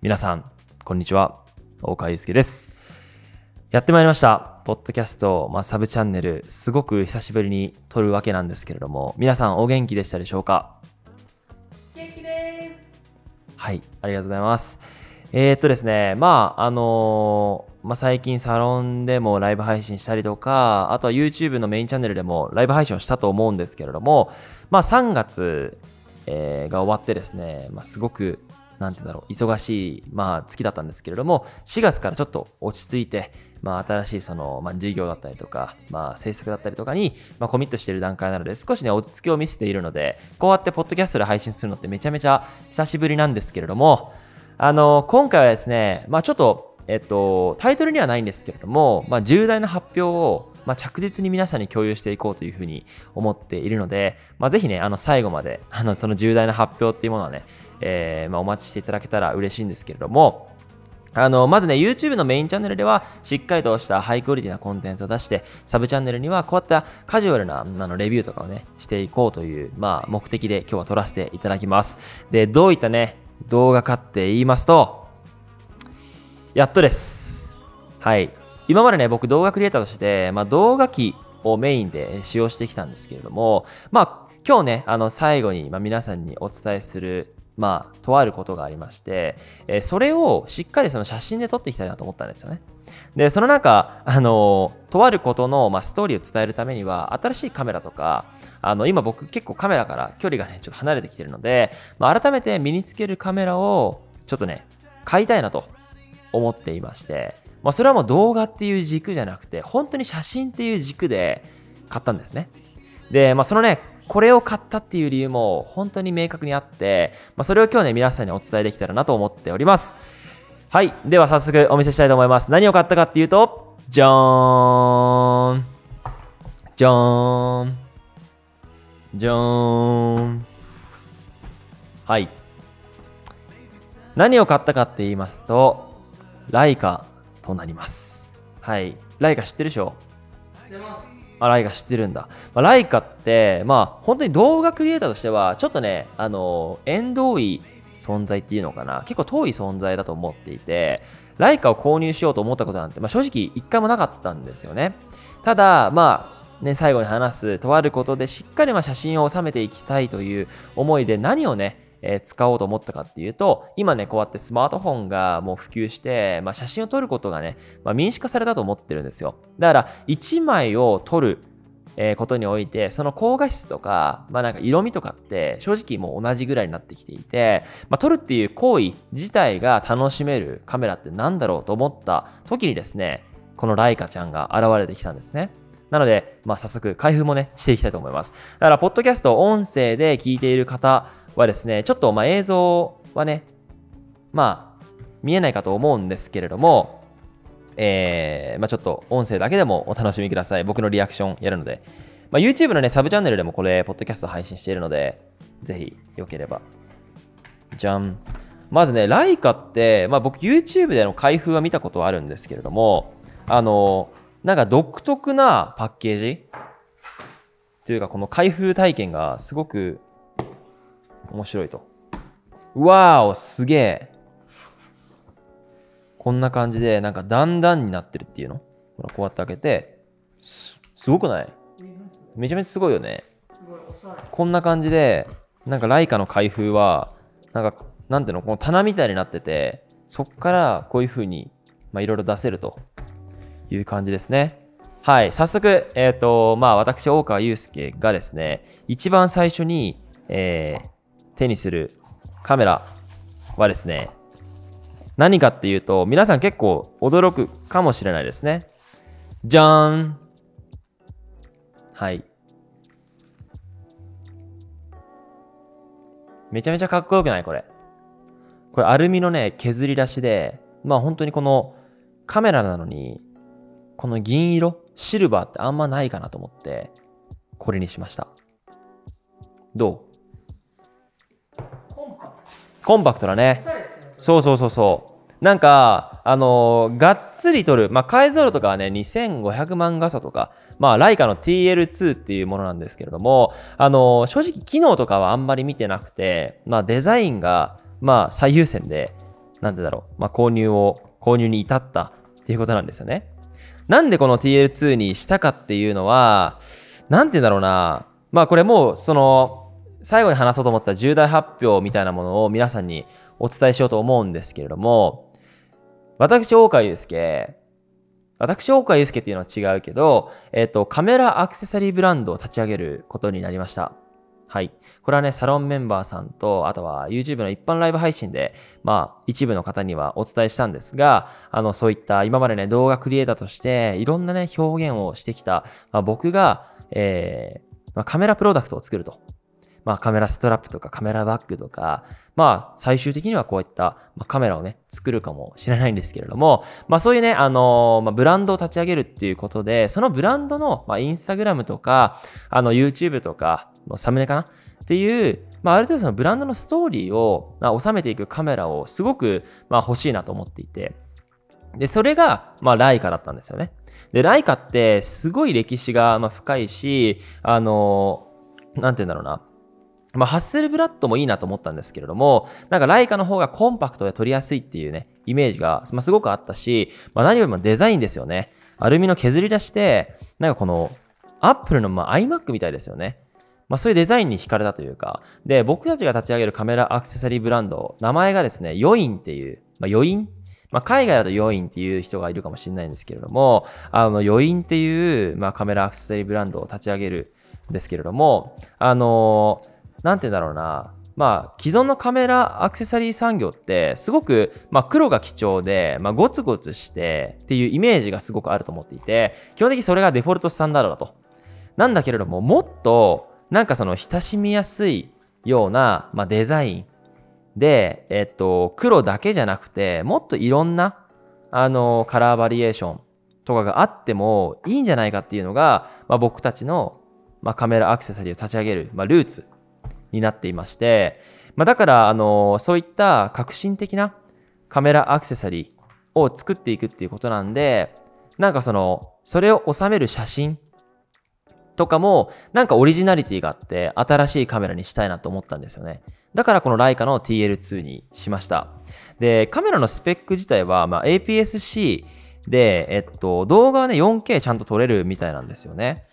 皆さん、こんにちは。大川祐介です。やってまいりました。ポッドキャスト、まあ、サブチャンネル、すごく久しぶりに撮るわけなんですけれども、皆さんお元気でしたでしょうか？元気です。はい、ありがとうございます。えー、っとですね、まあ、あのーまあ、最近サロンでもライブ配信したりとか、あとは YouTube のメインチャンネルでもライブ配信をしたと思うんですけれども、まあ、3月、えーが終わってですね、まあ、すごく、なんてうんだろう、忙しい、まあ、月だったんですけれども、4月からちょっと落ち着いて、まあ、新しいその、まあ、事業だったりとか、まあ、制作だったりとかに、まあ、コミットしている段階なので、少しね、落ち着きを見せているので、こうやってポッドキャストで配信するのってめちゃめちゃ久しぶりなんですけれども、あの、今回はですね、まあ、ちょっと、えっと、タイトルにはないんですけれども、まあ、重大な発表を、まあ、着実に皆さんに共有していこうというふうに思っているので、まあ、ぜひね、あの、最後まで、あの、その重大な発表っていうものはね、えーまあ、お待ちしていただけたら嬉しいんですけれども、あの、まずね、YouTube のメインチャンネルでは、しっかりとしたハイクオリティなコンテンツを出して、サブチャンネルには、こういったカジュアルなあのレビューとかをね、していこうという、まあ、目的で今日は撮らせていただきます。で、どういったね、動画かって言いますと、やっとです。はい。今までね、僕動画クリエイターとして、まあ、動画機をメインで使用してきたんですけれども、まあ、今日ね、あの、最後に、ま、皆さんにお伝えする、まあ、とあることがありまして、えそれをしっかりその写真で撮っていきたいなと思ったんですよね。で、その中、あの、とあることの、ま、ストーリーを伝えるためには、新しいカメラとか、あの、今僕結構カメラから距離がね、ちょっと離れてきてるので、まあ、改めて身につけるカメラを、ちょっとね、買いたいなと思っていまして、まあ、それはもう動画っていう軸じゃなくて、本当に写真っていう軸で買ったんですね。で、まあ、そのね、これを買ったっていう理由も本当に明確にあって、まあ、それを今日ね、皆さんにお伝えできたらなと思っております。はい。では早速お見せしたいと思います。何を買ったかっていうと、じゃーん。じゃーん。じゃーん。はい。何を買ったかって言いますと、ライカとなります。はい。ライカ知ってるでしょ？出ます。あ、ライカ知ってるんだ。まあ、ライカって、まあ、本当に動画クリエイターとしては、ちょっとね、あの、縁遠い存在っていうのかな。結構遠い存在だと思っていて、ライカを購入しようと思ったことなんて、まあ、正直一回もなかったんですよね。ただ、まあ、ね、最後に話す、とあることでしっかりま写真を収めていきたいという思いで何をね、え使おうと思ったかっていうと、今ね、こうやってスマートフォンがもう普及して、まあ、写真を撮ることがね、まあ、民主化されたと思ってるんですよ。だから、1枚を撮る、えことにおいて、その高画質とか、まあなんか色味とかって正直もう同じぐらいになってきていて、まあ撮るっていう行為自体が楽しめるカメラってなんだろうと思った時にですね、このライカちゃんが現れてきたんですね。なので、まあ早速開封もね、していきたいと思います。だから、ポッドキャスト音声で聞いている方はですね、ちょっとまあ映像はね、まあ見えないかと思うんですけれども、えーまあ、ちょっと音声だけでもお楽しみください。僕のリアクションやるので。まあ、YouTube のね、サブチャンネルでもこれ、ポッドキャスト配信しているので、ぜひ、よければ。じゃん。まずね、ライカって、まあ、僕 YouTube での開封は見たことはあるんですけれども、あの、なんか独特なパッケージというか、この開封体験がすごく面白いと。うわーお、すげえ。こんな感じで、なんか段々になってるっていうの？ほら、こうやって開けて、す、すごくない？めちゃめちゃすごいよね。こんな感じで、なんかライカの開封は、なんか、なんていうの、この棚みたいになってて、そっからこういう風に、まあ、いろいろ出せるという感じですね。はい、早速、えっ、と、まあ、私、大川祐介がですね、一番最初に、えー手にするカメラはですね、何かっていうと、皆さん結構驚くかもしれないですね。じゃーんはい。めちゃめちゃかっこよくない？これ。これアルミのね、削り出しで、まあ本当にこのカメラなのに、この銀色、シルバーってあんまないかなと思って、これにしました。どう？コンパクトだね。そうそうそうそう。なんか、あのーがっつり撮る、まあ、解像度とかはね、2500万画素とか、まあ、ライカの TL2 っていうものなんですけれども、あのー正直機能とかはあんまり見てなくて、まあ、デザインが、まあ、最優先で、なんてだろう、まあ、購入を、購入に至ったっていうことなんですよね。なんでこの TL2 にしたかっていうのは、なんて言うんだろうな、まあこれもう、その、最後に話そうと思った重大発表みたいなものを皆さんにお伝えしようと思うんですけれども、私、大川祐介、私、大川祐介っていうのは違うけど、えっ、と、カメラアクセサリーブランドを立ち上げることになりました。はい。これはね、サロンメンバーさんと、あとは YouTube の一般ライブ配信で、まあ、一部の方にはお伝えしたんですが、あの、そういった今までね、動画クリエイターとして、いろんなね、表現をしてきた、まあ、僕が、えー、まあ、カメラプロダクトを作ると。まあ、カメラストラップとかカメラバッグとか、まあ、最終的にはこういった、ま、カメラをね、作るかもしれないんですけれども、まあ、そういうね、あの、ま、ブランドを立ち上げるっていうことで、そのブランドの、まあ、インスタグラムとか、あの、YouTube とか、のサムネかな？っていう、まあ、ある程度そのブランドのストーリーを、まあ、収めていくカメラをすごく、まあ、欲しいなと思っていて、で、それが、まあ、ライカだったんですよね。で、ライカってすごい歴史が、まあ、深いし、あのー、なんて言うんだろうな。まあ、ハッセルブラッドもいいなと思ったんですけれども、なんかライカの方がコンパクトで撮りやすいっていうね、イメージが、まあ、すごくあったし、まあ、何よりもデザインですよね。アルミの削り出して、なんかこの、アップルのまあ iMac みたいですよね。まあそういうデザインに惹かれたというか、で、僕たちが立ち上げるカメラアクセサリーブランド、名前がですね、ヨインっていう、まあ余韻まあ、海外だとヨインっていう人がいるかもしれないんですけれども、あの、ヨインっていう、まあ、カメラアクセサリーブランドを立ち上げるんですけれども、あのーなんて言うんだろうな、まあ、既存のカメラアクセサリー産業って、すごく、まあ、黒が貴重で、まあ、ゴツゴツしてっていうイメージがすごくあると思っていて、基本的にそれがデフォルトスタンダードだと。なんだけれども、もっと、なんかその親しみやすいような、まあ、デザインで、えっと、黒だけじゃなくて、もっといろんな、あの、カラーバリエーションとかがあってもいいんじゃないかっていうのが、まあ、僕たちの、まあ、カメラアクセサリーを立ち上げる、まあ、ルーツになっていまして、まあ、だから、あの、そういった革新的なカメラアクセサリーを作っていくっていうことなんで、なんかその、それを収める写真とかも、なんかオリジナリティがあって、新しいカメラにしたいなと思ったんですよね。だからこのライカの TL2 にしました。で、カメラのスペック自体は、まあ、APS-C で、えっと、動画はね、4K ちゃんと撮れるみたいなんですよね。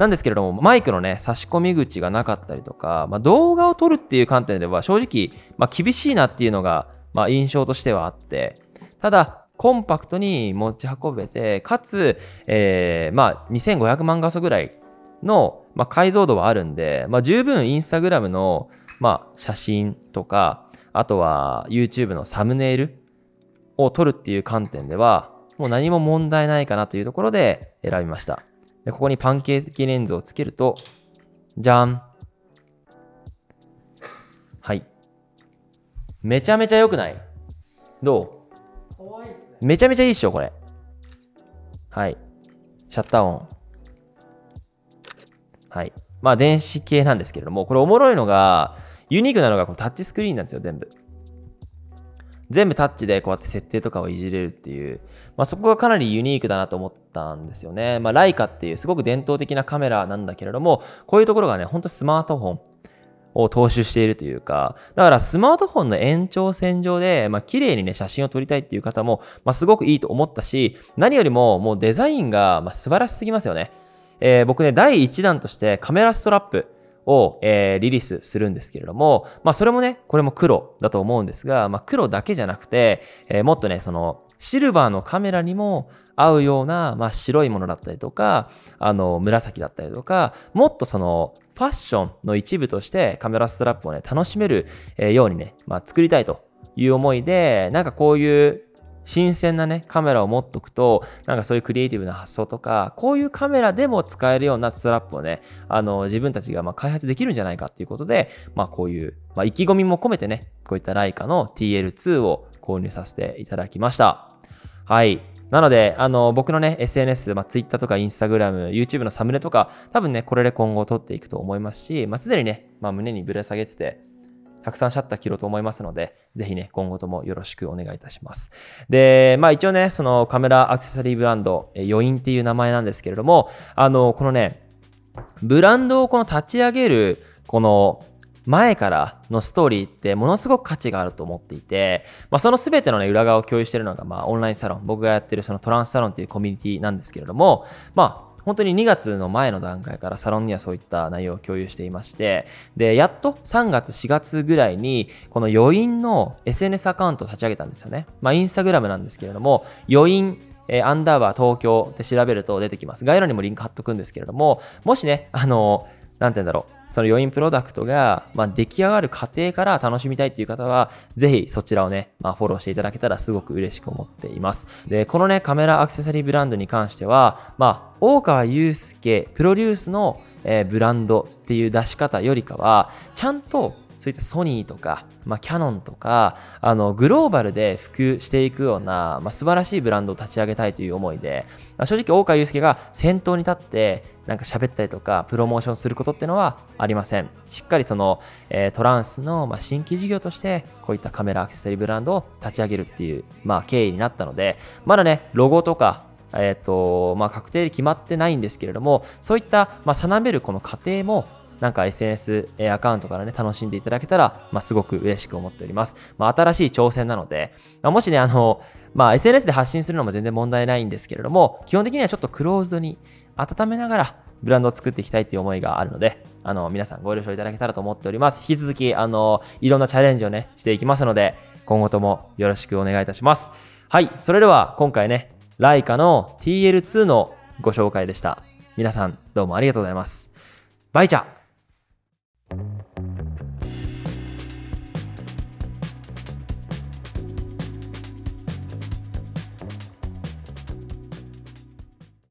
なんですけれども、マイクのね、差し込み口がなかったりとか、まあ、動画を撮るっていう観点では正直、まあ、厳しいなっていうのが、まあ、印象としてはあって、ただ、コンパクトに持ち運べて、かつ、えー、まあ、2500万画素ぐらいの、まあ、解像度はあるんで、まあ、十分インスタグラムの、まあ、写真とか、あとは YouTube のサムネイルを撮るっていう観点では、もう何も問題ないかなというところで選びました。で、ここにパンケーキレンズをつけると、じゃん。はい。めちゃめちゃ良くない？どう？いね。めちゃめちゃいいっしょ、これ。はい。シャッターオン。はい。まあ、電子系なんですけれども、これおもろいのが、ユニークなのがこのタッチスクリーンなんですよ、全部。全部タッチでこうやって設定とかをいじれるっていう、まあ、そこがかなりユニークだなと思ったんですよね。まあ、ライカっていうすごく伝統的なカメラなんだけれども、こういうところがね、ほんとスマートフォンを踏襲しているというか、だからスマートフォンの延長線上で、まあ、綺麗にね、写真を撮りたいっていう方も、まあ、すごくいいと思ったし、何よりももうデザインが、まあ、素晴らしすぎますよね。えー、僕ね、第1弾としてカメラストラップ、を、えー、リリースするんですけれども、まあそれもね、これも黒だと思うんですが、まあ黒だけじゃなくて、えー、もっとね、そのシルバーのカメラにも合うような、まあ、白いものだったりとか、あの、紫だったりとか、もっとその、ファッションの一部としてカメラストラップをね、楽しめるようにね、まあ、作りたいという思いで、なんかこういう新鮮なね、カメラを持っとくと、なんかそういうクリエイティブな発想とか、こういうカメラでも使えるようなストラップをね、あの、自分たちがま開発できるんじゃないかっていうことで、まあこういう、まあ、意気込みも込めてね、こういったライカの TL2 を購入させていただきました。はい。なので、あの、僕のね、SNS、まあ、Twitter とか Instagram、YouTube のサムネとか、多分ね、これで今後撮っていくと思いますし、まあ、常にね、まあ、胸にぶら下げてて、たくさんシャッター切ろうと思いますので、ぜひね、今後ともよろしくお願いいたします。で、まあ一応ね、そのカメラアクセサリーブランド、余韻っていう名前なんですけれども、あの、このね、ブランドをこの立ち上げる、この前からのストーリーってものすごく価値があると思っていて、まあ、その全ての、ね、裏側を共有しているのが、まあ、オンラインサロン僕がやってるそのトランスサロンっていうコミュニティなんですけれども、まあ、本当に2月の前の段階からサロンにはそういった内容を共有していましてでやっと3月4月ぐらいにこの余韻の SNS アカウントを立ち上げたんですよねまあインスタグラムなんですけれども余韻えー、アンダーバー東京で調べると出てきます。概要欄にもリンク貼っとくんですけれども、もしね、あのなんて言うんだろう。その余韻プロダクトが、まあ、出来上がる過程から楽しみたいっていう方は、ぜひそちらをね、まあ、フォローしていただけたらすごく嬉しく思っています。で、このね、カメラアクセサリーブランドに関しては、まあ、大川祐介プロデュースの、えー、ブランドっていう出し方よりかは、ちゃんとそういったソニーとか、まあ、キャノンとか、あの、グローバルで普及していくような、まあ、素晴らしいブランドを立ち上げたいという思いで、まあ、正直、大川祐介が先頭に立って、なんか喋ったりとか、プロモーションすることっていうのはありません。しっかりその、えー、トランスの、まあ、新規事業として、こういったカメラアクセサリーブランドを立ち上げるっていう、まあ、経緯になったので、まだね、ロゴとか、えっ、ー、と、まあ、確定で決まってないんですけれども、そういった、まあ、定めるこの過程も、なんか SNS アカウントからね、楽しんでいただけたら、まあ、すごく嬉しく思っております。まあ、新しい挑戦なので、まあ、もしね、あの、まあ、SNS で発信するのも全然問題ないんですけれども、基本的にはちょっとクローズドに温めながら、ブランドを作っていきたいっていう思いがあるので、あの、皆さんご了承いただけたらと思っております。引き続き、あの、いろんなチャレンジをね、していきますので、今後ともよろしくお願いいたします。はい、それでは今回ね、ライカの TL2 のご紹介でした。皆さんどうもありがとうございます。バイチャ